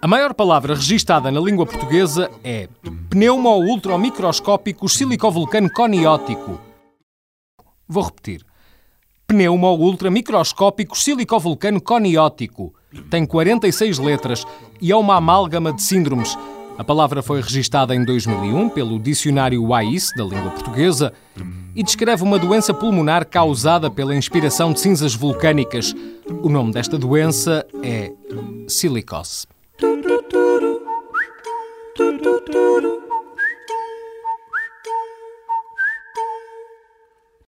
A maior palavra registada na língua portuguesa é pneumo-ultramicroscópico silicovulcano coniótico. Vou repetir. Pneumo-ultramicroscópico silicovulcano coniótico. Tem 46 letras e é uma amálgama de síndromes a palavra foi registada em 2001 pelo Dicionário WAIS da língua portuguesa e descreve uma doença pulmonar causada pela inspiração de cinzas vulcânicas. O nome desta doença é silicose.